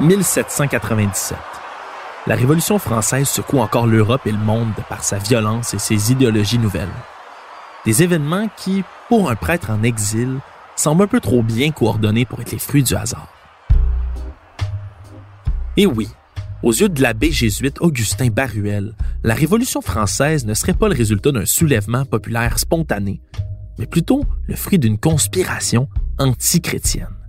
1797. La Révolution française secoue encore l'Europe et le monde par sa violence et ses idéologies nouvelles. Des événements qui, pour un prêtre en exil, semblent un peu trop bien coordonnés pour être les fruits du hasard. Et oui, aux yeux de l'abbé jésuite Augustin Baruel, la Révolution française ne serait pas le résultat d'un soulèvement populaire spontané, mais plutôt le fruit d'une conspiration anti-chrétienne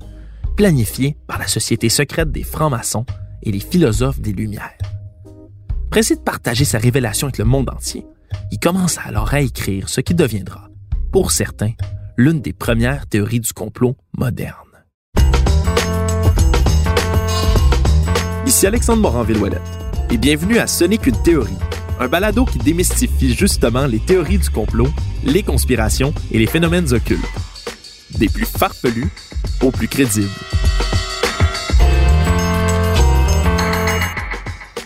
planifié par la société secrète des francs-maçons et les philosophes des Lumières. Pressé de partager sa révélation avec le monde entier, il commence alors à écrire ce qui deviendra, pour certains, l'une des premières théories du complot moderne. Ici Alexandre Morin-Villouellette, et bienvenue à Ce n'est qu'une théorie, un balado qui démystifie justement les théories du complot, les conspirations et les phénomènes occultes. Des plus farfelus au plus crédible.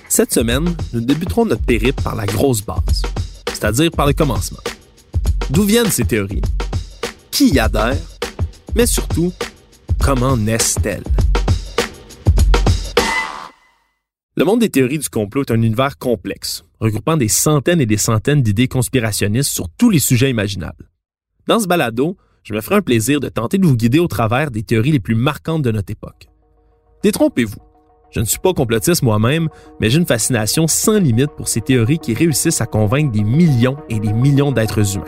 Cette semaine, nous débuterons notre périple par la grosse base, c'est-à-dire par le commencement. D'où viennent ces théories? Qui y adhère? Mais surtout, comment naissent-elles? Le monde des théories du complot est un univers complexe, regroupant des centaines et des centaines d'idées conspirationnistes sur tous les sujets imaginables. Dans ce balado, je me ferai un plaisir de tenter de vous guider au travers des théories les plus marquantes de notre époque. Détrompez-vous. Je ne suis pas complotiste moi-même, mais j'ai une fascination sans limite pour ces théories qui réussissent à convaincre des millions et des millions d'êtres humains.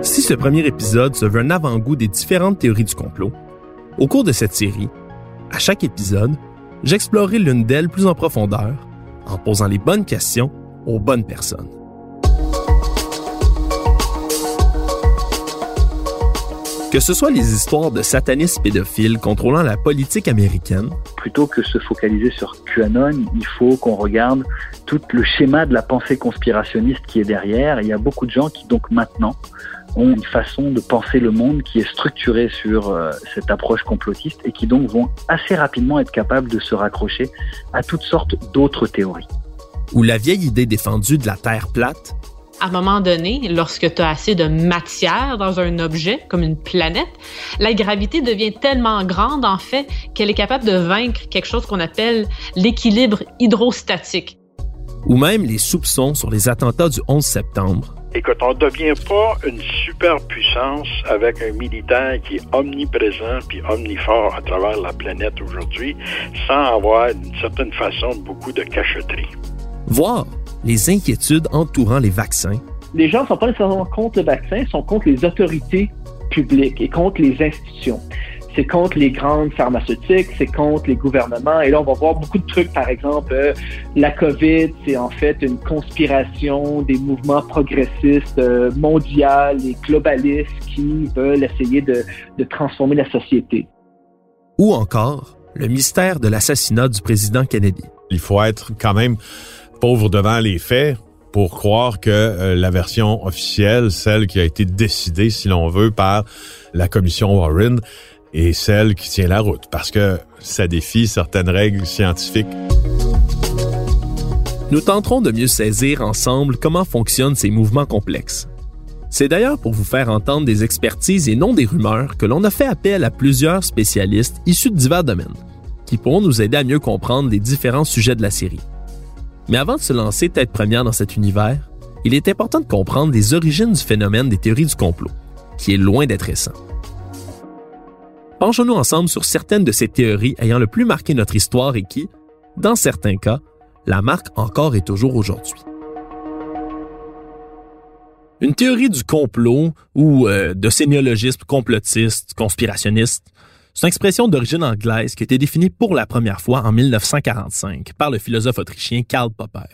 Si ce premier épisode se veut un avant-goût des différentes théories du complot, au cours de cette série, à chaque épisode, j'explorerai l'une d'elles plus en profondeur en posant les bonnes questions aux bonnes personnes. Que ce soit les histoires de satanistes pédophiles contrôlant la politique américaine, plutôt que se focaliser sur QAnon, il faut qu'on regarde tout le schéma de la pensée conspirationniste qui est derrière. Il y a beaucoup de gens qui donc maintenant ont une façon de penser le monde qui est structurée sur euh, cette approche complotiste et qui donc vont assez rapidement être capables de se raccrocher à toutes sortes d'autres théories. Ou la vieille idée défendue de la Terre plate à un moment donné, lorsque tu as assez de matière dans un objet, comme une planète, la gravité devient tellement grande, en fait, qu'elle est capable de vaincre quelque chose qu'on appelle l'équilibre hydrostatique. Ou même les soupçons sur les attentats du 11 septembre. Écoute, on ne devient pas une superpuissance avec un militaire qui est omniprésent puis omnifort à travers la planète aujourd'hui sans avoir d'une certaine façon beaucoup de cachotterie. Voir les inquiétudes entourant les vaccins. Les gens ne sont pas nécessairement contre le vaccin, ils sont contre les autorités publiques et contre les institutions. C'est contre les grandes pharmaceutiques, c'est contre les gouvernements. Et là, on va voir beaucoup de trucs. Par exemple, euh, la COVID, c'est en fait une conspiration des mouvements progressistes euh, mondiaux et globalistes qui veulent essayer de, de transformer la société. Ou encore, le mystère de l'assassinat du président Kennedy. Il faut être quand même pauvre devant les faits pour croire que euh, la version officielle, celle qui a été décidée, si l'on veut, par la commission Warren, et celle qui tient la route, parce que ça défie certaines règles scientifiques. Nous tenterons de mieux saisir ensemble comment fonctionnent ces mouvements complexes. C'est d'ailleurs pour vous faire entendre des expertises et non des rumeurs que l'on a fait appel à plusieurs spécialistes issus de divers domaines, qui pourront nous aider à mieux comprendre les différents sujets de la série. Mais avant de se lancer tête première dans cet univers, il est important de comprendre les origines du phénomène des théories du complot, qui est loin d'être récent. Penchons-nous ensemble sur certaines de ces théories ayant le plus marqué notre histoire et qui, dans certains cas, la marque encore et toujours aujourd'hui. Une théorie du complot ou euh, de sémiologisme complotiste, conspirationniste, c'est une expression d'origine anglaise qui a été définie pour la première fois en 1945 par le philosophe autrichien Karl Popper.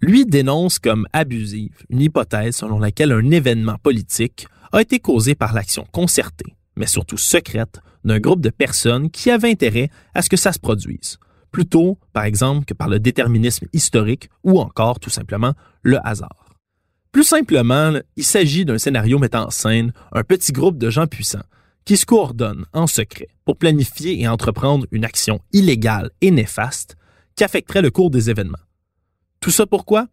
Lui dénonce comme abusive une hypothèse selon laquelle un événement politique a été causé par l'action concertée, mais surtout secrète, d'un groupe de personnes qui avaient intérêt à ce que ça se produise, plutôt, par exemple, que par le déterminisme historique ou encore, tout simplement, le hasard. Plus simplement, il s'agit d'un scénario mettant en scène un petit groupe de gens puissants qui se coordonnent en secret pour planifier et entreprendre une action illégale et néfaste qui affecterait le cours des événements. Tout ça pourquoi?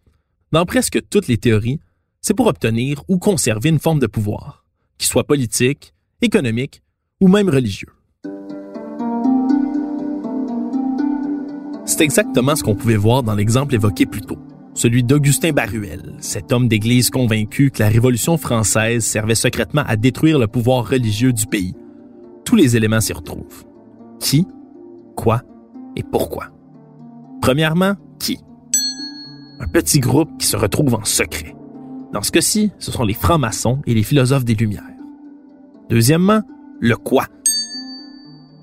Dans presque toutes les théories, c'est pour obtenir ou conserver une forme de pouvoir, qui soit politique, économique ou même religieux. C'est exactement ce qu'on pouvait voir dans l'exemple évoqué plus tôt, celui d'Augustin Baruel, cet homme d'église convaincu que la Révolution française servait secrètement à détruire le pouvoir religieux du pays. Tous les éléments s'y retrouvent. Qui, quoi et pourquoi? Premièrement, qui? Un petit groupe qui se retrouve en secret. Dans ce cas-ci, ce sont les francs-maçons et les philosophes des Lumières. Deuxièmement, le quoi?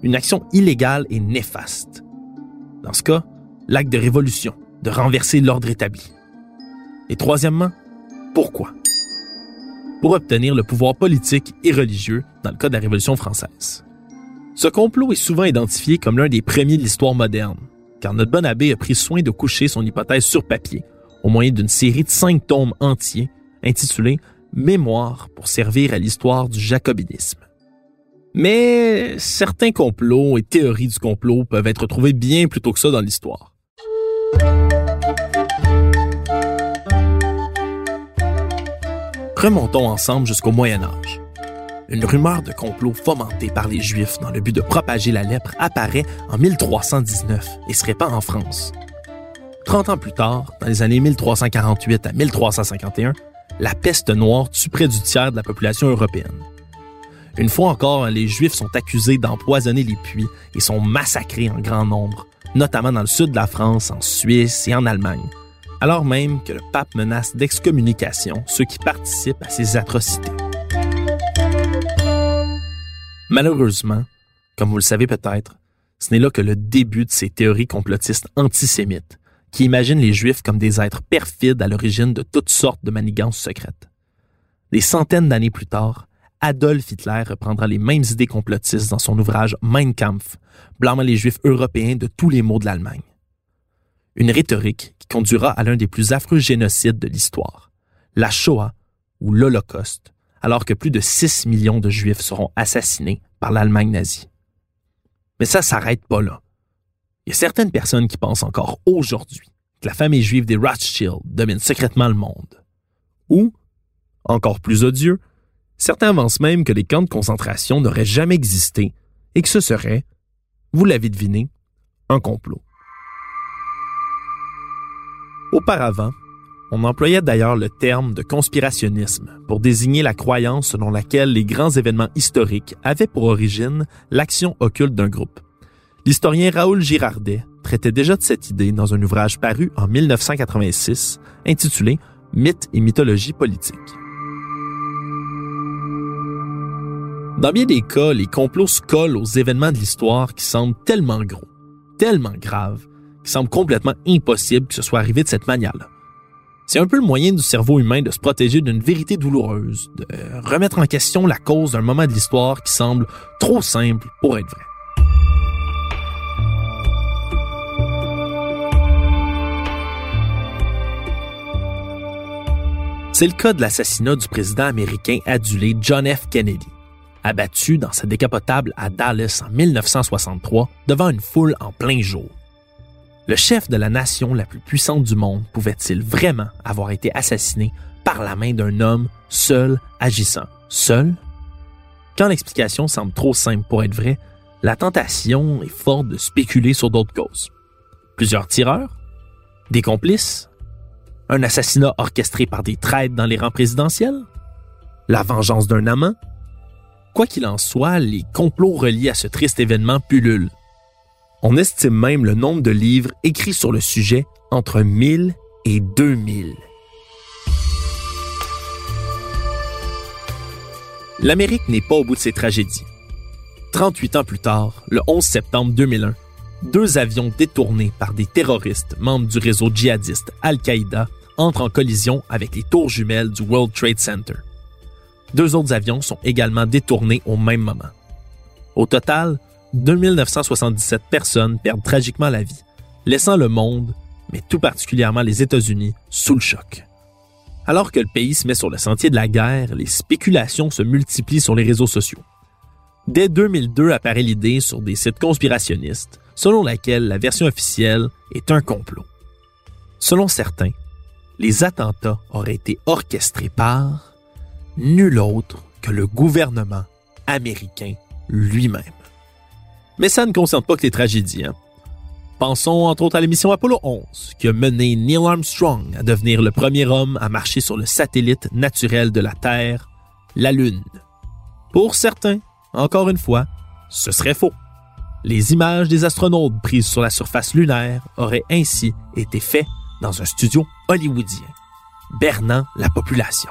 Une action illégale et néfaste. Dans ce cas, l'acte de révolution, de renverser l'ordre établi. Et troisièmement, pourquoi? Pour obtenir le pouvoir politique et religieux dans le cas de la Révolution française. Ce complot est souvent identifié comme l'un des premiers de l'histoire moderne, car notre bon abbé a pris soin de coucher son hypothèse sur papier au moyen d'une série de cinq tomes entiers intitulés Mémoire pour servir à l'histoire du jacobinisme. Mais certains complots et théories du complot peuvent être trouvés bien plus tôt que ça dans l'histoire. Remontons ensemble jusqu'au Moyen Âge. Une rumeur de complot fomentée par les Juifs dans le but de propager la lèpre apparaît en 1319 et se répand en France. Trente ans plus tard, dans les années 1348 à 1351, la peste noire tue près du tiers de la population européenne. Une fois encore, les Juifs sont accusés d'empoisonner les puits et sont massacrés en grand nombre, notamment dans le sud de la France, en Suisse et en Allemagne, alors même que le pape menace d'excommunication ceux qui participent à ces atrocités. Malheureusement, comme vous le savez peut-être, ce n'est là que le début de ces théories complotistes antisémites qui imaginent les Juifs comme des êtres perfides à l'origine de toutes sortes de manigances secrètes. Des centaines d'années plus tard, Adolf Hitler reprendra les mêmes idées complotistes dans son ouvrage Mein Kampf, blâmant les Juifs européens de tous les maux de l'Allemagne. Une rhétorique qui conduira à l'un des plus affreux génocides de l'histoire, la Shoah ou l'Holocauste, alors que plus de 6 millions de Juifs seront assassinés par l'Allemagne nazie. Mais ça s'arrête pas là. Il y a certaines personnes qui pensent encore aujourd'hui que la famille juive des Rothschild domine secrètement le monde. Ou, encore plus odieux, Certains avancent même que les camps de concentration n'auraient jamais existé et que ce serait, vous l'avez deviné, un complot. Auparavant, on employait d'ailleurs le terme de conspirationnisme pour désigner la croyance selon laquelle les grands événements historiques avaient pour origine l'action occulte d'un groupe. L'historien Raoul Girardet traitait déjà de cette idée dans un ouvrage paru en 1986 intitulé Mythes et mythologie politique. Dans bien des cas, les complots se collent aux événements de l'histoire qui semblent tellement gros, tellement graves, qui semblent complètement impossible que ce soit arrivé de cette manière-là. C'est un peu le moyen du cerveau humain de se protéger d'une vérité douloureuse, de remettre en question la cause d'un moment de l'histoire qui semble trop simple pour être vrai. C'est le cas de l'assassinat du président américain adulé John F. Kennedy abattu dans sa décapotable à Dallas en 1963 devant une foule en plein jour. Le chef de la nation la plus puissante du monde pouvait-il vraiment avoir été assassiné par la main d'un homme seul agissant? Seul? Quand l'explication semble trop simple pour être vraie, la tentation est forte de spéculer sur d'autres causes. Plusieurs tireurs? Des complices? Un assassinat orchestré par des traîtres dans les rangs présidentiels? La vengeance d'un amant? Quoi qu'il en soit, les complots reliés à ce triste événement pullulent. On estime même le nombre de livres écrits sur le sujet entre 1000 et 2000. L'Amérique n'est pas au bout de ses tragédies. 38 ans plus tard, le 11 septembre 2001, deux avions détournés par des terroristes membres du réseau djihadiste Al-Qaïda entrent en collision avec les tours jumelles du World Trade Center. Deux autres avions sont également détournés au même moment. Au total, 2977 personnes perdent tragiquement la vie, laissant le monde, mais tout particulièrement les États-Unis, sous le choc. Alors que le pays se met sur le sentier de la guerre, les spéculations se multiplient sur les réseaux sociaux. Dès 2002 apparaît l'idée sur des sites conspirationnistes selon laquelle la version officielle est un complot. Selon certains, les attentats auraient été orchestrés par nul autre que le gouvernement américain lui-même. Mais ça ne concerne pas que les tragédies. Hein? Pensons entre autres à l'émission Apollo 11, qui a mené Neil Armstrong à devenir le premier homme à marcher sur le satellite naturel de la Terre, la Lune. Pour certains, encore une fois, ce serait faux. Les images des astronautes prises sur la surface lunaire auraient ainsi été faites dans un studio hollywoodien, bernant la population.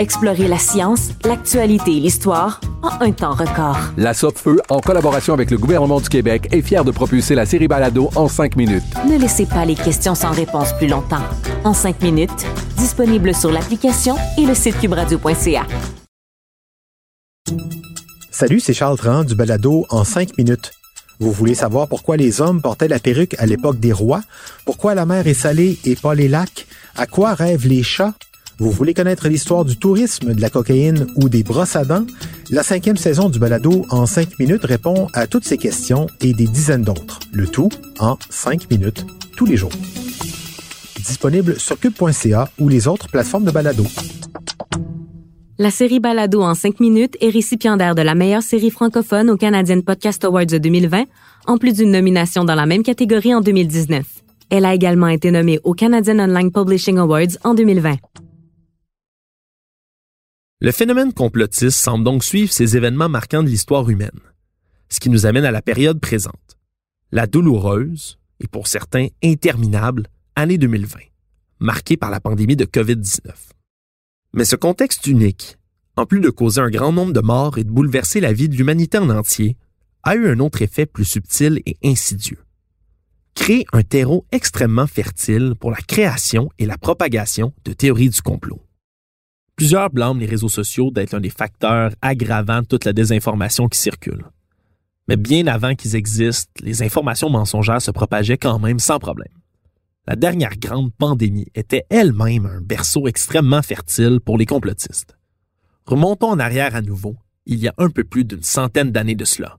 Explorez la science, l'actualité et l'histoire en un temps record. La Feu, en collaboration avec le gouvernement du Québec, est fière de propulser la série Balado en cinq minutes. Ne laissez pas les questions sans réponse plus longtemps. En cinq minutes, disponible sur l'application et le site cubradio.ca. Salut, c'est Charles Tran du Balado en cinq minutes. Vous voulez savoir pourquoi les hommes portaient la perruque à l'époque des rois? Pourquoi la mer est salée et pas les lacs? À quoi rêvent les chats? Vous voulez connaître l'histoire du tourisme, de la cocaïne ou des brosses à dents? La cinquième saison du balado en cinq minutes répond à toutes ces questions et des dizaines d'autres. Le tout en cinq minutes, tous les jours. Disponible sur cube.ca ou les autres plateformes de balado. La série Balado en cinq minutes est récipiendaire de la meilleure série francophone au Canadian Podcast Awards de 2020, en plus d'une nomination dans la même catégorie en 2019. Elle a également été nommée au Canadian Online Publishing Awards en 2020. Le phénomène complotiste semble donc suivre ces événements marquants de l'histoire humaine, ce qui nous amène à la période présente, la douloureuse et pour certains interminable année 2020, marquée par la pandémie de COVID-19. Mais ce contexte unique, en plus de causer un grand nombre de morts et de bouleverser la vie de l'humanité en entier, a eu un autre effet plus subtil et insidieux. Créer un terreau extrêmement fertile pour la création et la propagation de théories du complot. Plusieurs blâment les réseaux sociaux d'être un des facteurs aggravants de toute la désinformation qui circule. Mais bien avant qu'ils existent, les informations mensongères se propageaient quand même sans problème. La dernière grande pandémie était elle-même un berceau extrêmement fertile pour les complotistes. Remontons en arrière à nouveau, il y a un peu plus d'une centaine d'années de cela.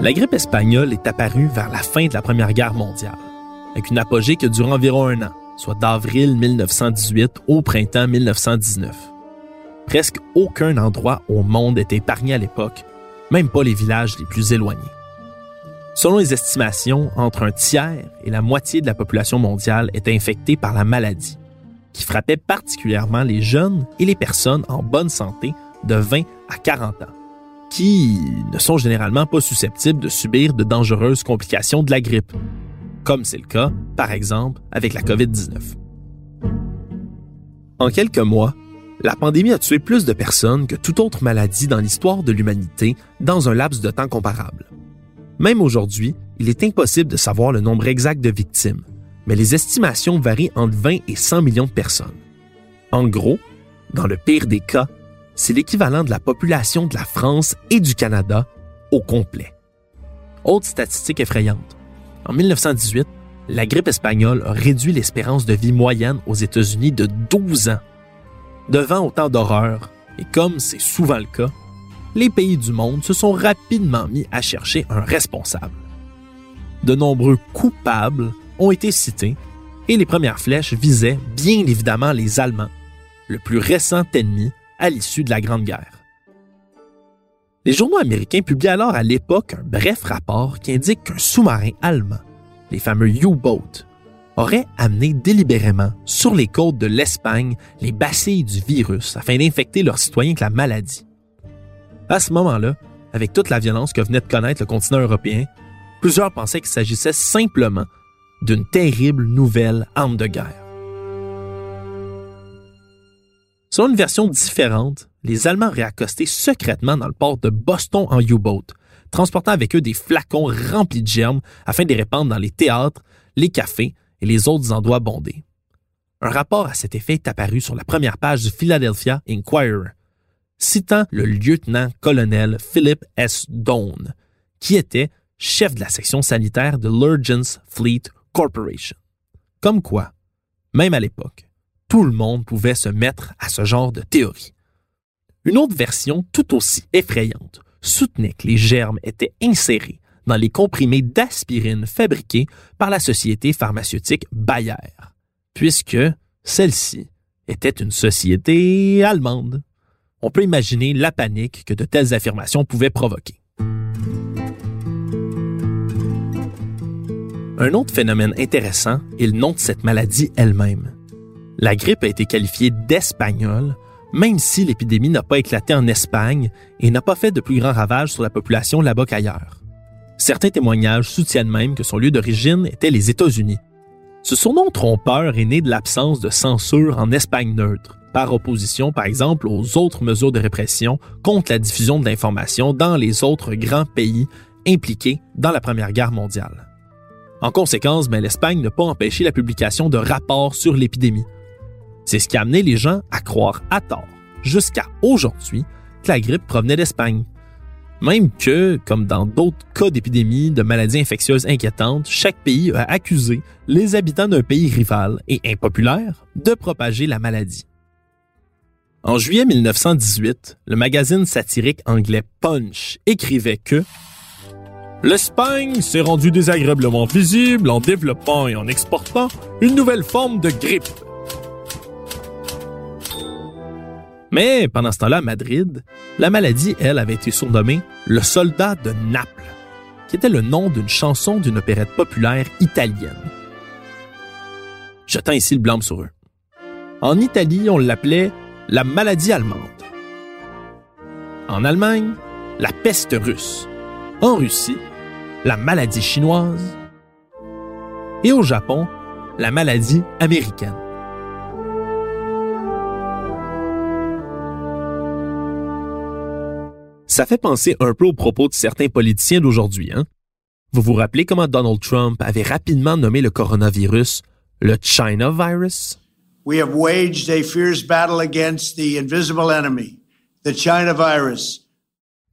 La grippe espagnole est apparue vers la fin de la Première Guerre mondiale, avec une apogée qui dure environ un an, soit d'avril 1918 au printemps 1919. Presque aucun endroit au monde était épargné à l'époque, même pas les villages les plus éloignés. Selon les estimations, entre un tiers et la moitié de la population mondiale était infectée par la maladie, qui frappait particulièrement les jeunes et les personnes en bonne santé de 20 à 40 ans, qui ne sont généralement pas susceptibles de subir de dangereuses complications de la grippe, comme c'est le cas, par exemple, avec la COVID-19. En quelques mois, la pandémie a tué plus de personnes que toute autre maladie dans l'histoire de l'humanité dans un laps de temps comparable. Même aujourd'hui, il est impossible de savoir le nombre exact de victimes, mais les estimations varient entre 20 et 100 millions de personnes. En gros, dans le pire des cas, c'est l'équivalent de la population de la France et du Canada au complet. Autre statistique effrayante. En 1918, la grippe espagnole a réduit l'espérance de vie moyenne aux États-Unis de 12 ans. Devant autant d'horreurs, et comme c'est souvent le cas, les pays du monde se sont rapidement mis à chercher un responsable. De nombreux coupables ont été cités et les premières flèches visaient bien évidemment les Allemands, le plus récent ennemi à l'issue de la Grande Guerre. Les journaux américains publient alors à l'époque un bref rapport qui indique qu'un sous-marin allemand, les fameux U-boats, aurait amené délibérément sur les côtes de l'Espagne les bacilles du virus afin d'infecter leurs citoyens avec la maladie. À ce moment-là, avec toute la violence que venait de connaître le continent européen, plusieurs pensaient qu'il s'agissait simplement d'une terrible nouvelle arme de guerre. Selon une version différente, les Allemands accosté secrètement dans le port de Boston en U-boat, transportant avec eux des flacons remplis de germes afin de les répandre dans les théâtres, les cafés et les autres endroits bondés. Un rapport à cet effet est apparu sur la première page du Philadelphia Inquirer, citant le lieutenant-colonel Philip S. Doane, qui était chef de la section sanitaire de l'Urgence Fleet Corporation. Comme quoi, même à l'époque, tout le monde pouvait se mettre à ce genre de théorie. Une autre version tout aussi effrayante soutenait que les germes étaient insérés dans les comprimés d'aspirine fabriqués par la société pharmaceutique Bayer, puisque celle-ci était une société allemande. On peut imaginer la panique que de telles affirmations pouvaient provoquer. Un autre phénomène intéressant est le nom de cette maladie elle-même. La grippe a été qualifiée d'espagnole, même si l'épidémie n'a pas éclaté en Espagne et n'a pas fait de plus grands ravages sur la population là-bas qu'ailleurs. Certains témoignages soutiennent même que son lieu d'origine était les États-Unis. Ce surnom trompeur est né de l'absence de censure en Espagne neutre, par opposition par exemple aux autres mesures de répression contre la diffusion de l'information dans les autres grands pays impliqués dans la Première Guerre mondiale. En conséquence, ben, l'Espagne n'a pas empêché la publication de rapports sur l'épidémie. C'est ce qui a amené les gens à croire à tort, jusqu'à aujourd'hui, que la grippe provenait d'Espagne. Même que, comme dans d'autres cas d'épidémies de maladies infectieuses inquiétantes, chaque pays a accusé les habitants d'un pays rival et impopulaire de propager la maladie. En juillet 1918, le magazine satirique anglais Punch écrivait que L'Espagne s'est rendue désagréablement visible en développant et en exportant une nouvelle forme de grippe. Mais pendant ce temps-là, à Madrid, la maladie, elle, avait été surnommée le soldat de Naples, qui était le nom d'une chanson d'une opérette populaire italienne. Jetant ici le blâme sur eux. En Italie, on l'appelait la maladie allemande. En Allemagne, la peste russe. En Russie, la maladie chinoise. Et au Japon, la maladie américaine. Ça fait penser un peu aux propos de certains politiciens d'aujourd'hui, hein? Vous vous rappelez comment Donald Trump avait rapidement nommé le coronavirus le China virus? We have waged a fierce battle against the invisible enemy, the China virus.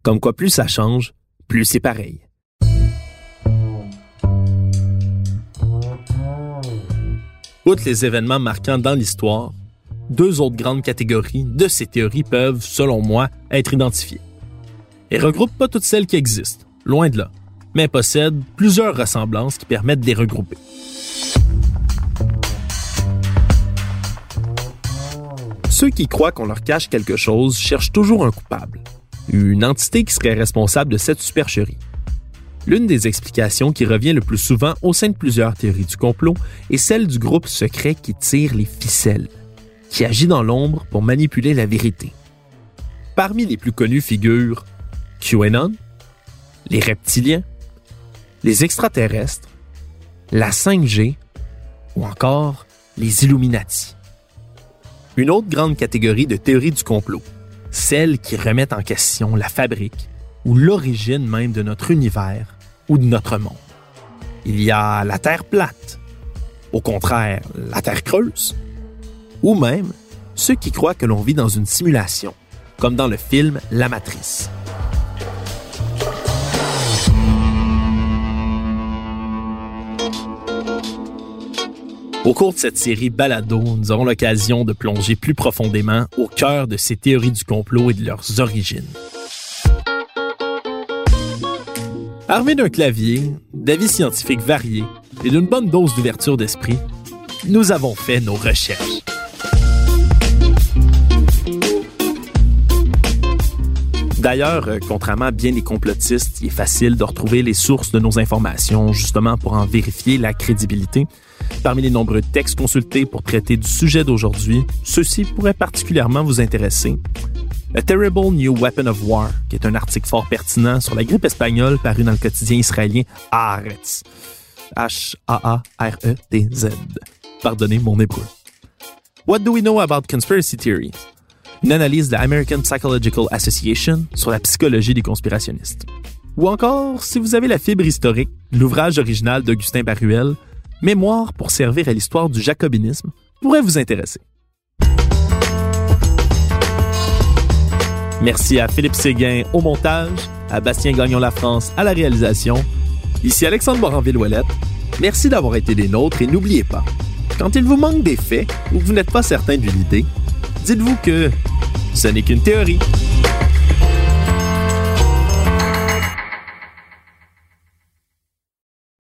Comme quoi plus ça change, plus c'est pareil. Outre les événements marquants dans l'histoire, deux autres grandes catégories de ces théories peuvent, selon moi, être identifiées. Et regroupent pas toutes celles qui existent, loin de là. mais possèdent plusieurs ressemblances qui permettent de les regrouper. Ceux qui croient qu'on leur cache quelque chose cherchent toujours un coupable, une entité qui serait responsable de cette supercherie. L'une des explications qui revient le plus souvent au sein de plusieurs théories du complot est celle du groupe secret qui tire les ficelles, qui agit dans l'ombre pour manipuler la vérité. Parmi les plus connues figurent QAnon, les reptiliens, les extraterrestres, la 5G ou encore les Illuminati. Une autre grande catégorie de théories du complot, celles qui remettent en question la fabrique ou l'origine même de notre univers ou de notre monde. Il y a la Terre plate, au contraire la Terre creuse, ou même ceux qui croient que l'on vit dans une simulation, comme dans le film La Matrice. Au cours de cette série Balado, nous aurons l'occasion de plonger plus profondément au cœur de ces théories du complot et de leurs origines. Armé d'un clavier, d'avis scientifiques variés et d'une bonne dose d'ouverture d'esprit, nous avons fait nos recherches. D'ailleurs, euh, contrairement à bien des complotistes, il est facile de retrouver les sources de nos informations justement pour en vérifier la crédibilité. Parmi les nombreux textes consultés pour traiter du sujet d'aujourd'hui, ceux-ci pourraient particulièrement vous intéresser. A Terrible New Weapon of War, qui est un article fort pertinent sur la grippe espagnole paru dans le quotidien israélien Haaretz. H-A-A-R-E-T-Z. Pardonnez mon hébreu. What do we know about conspiracy theories? Une analyse de la American Psychological Association sur la psychologie des conspirationnistes. Ou encore, si vous avez la fibre historique, l'ouvrage original d'Augustin Baruel, Mémoire pour servir à l'histoire du jacobinisme, pourrait vous intéresser. Merci à Philippe Séguin au montage, à Bastien Gagnon La France à la réalisation. Ici Alexandre Moranville-Ouellette. Merci d'avoir été des nôtres et n'oubliez pas, quand il vous manque des faits ou que vous n'êtes pas certain d'une idée, dites-vous que ce n'est qu'une théorie.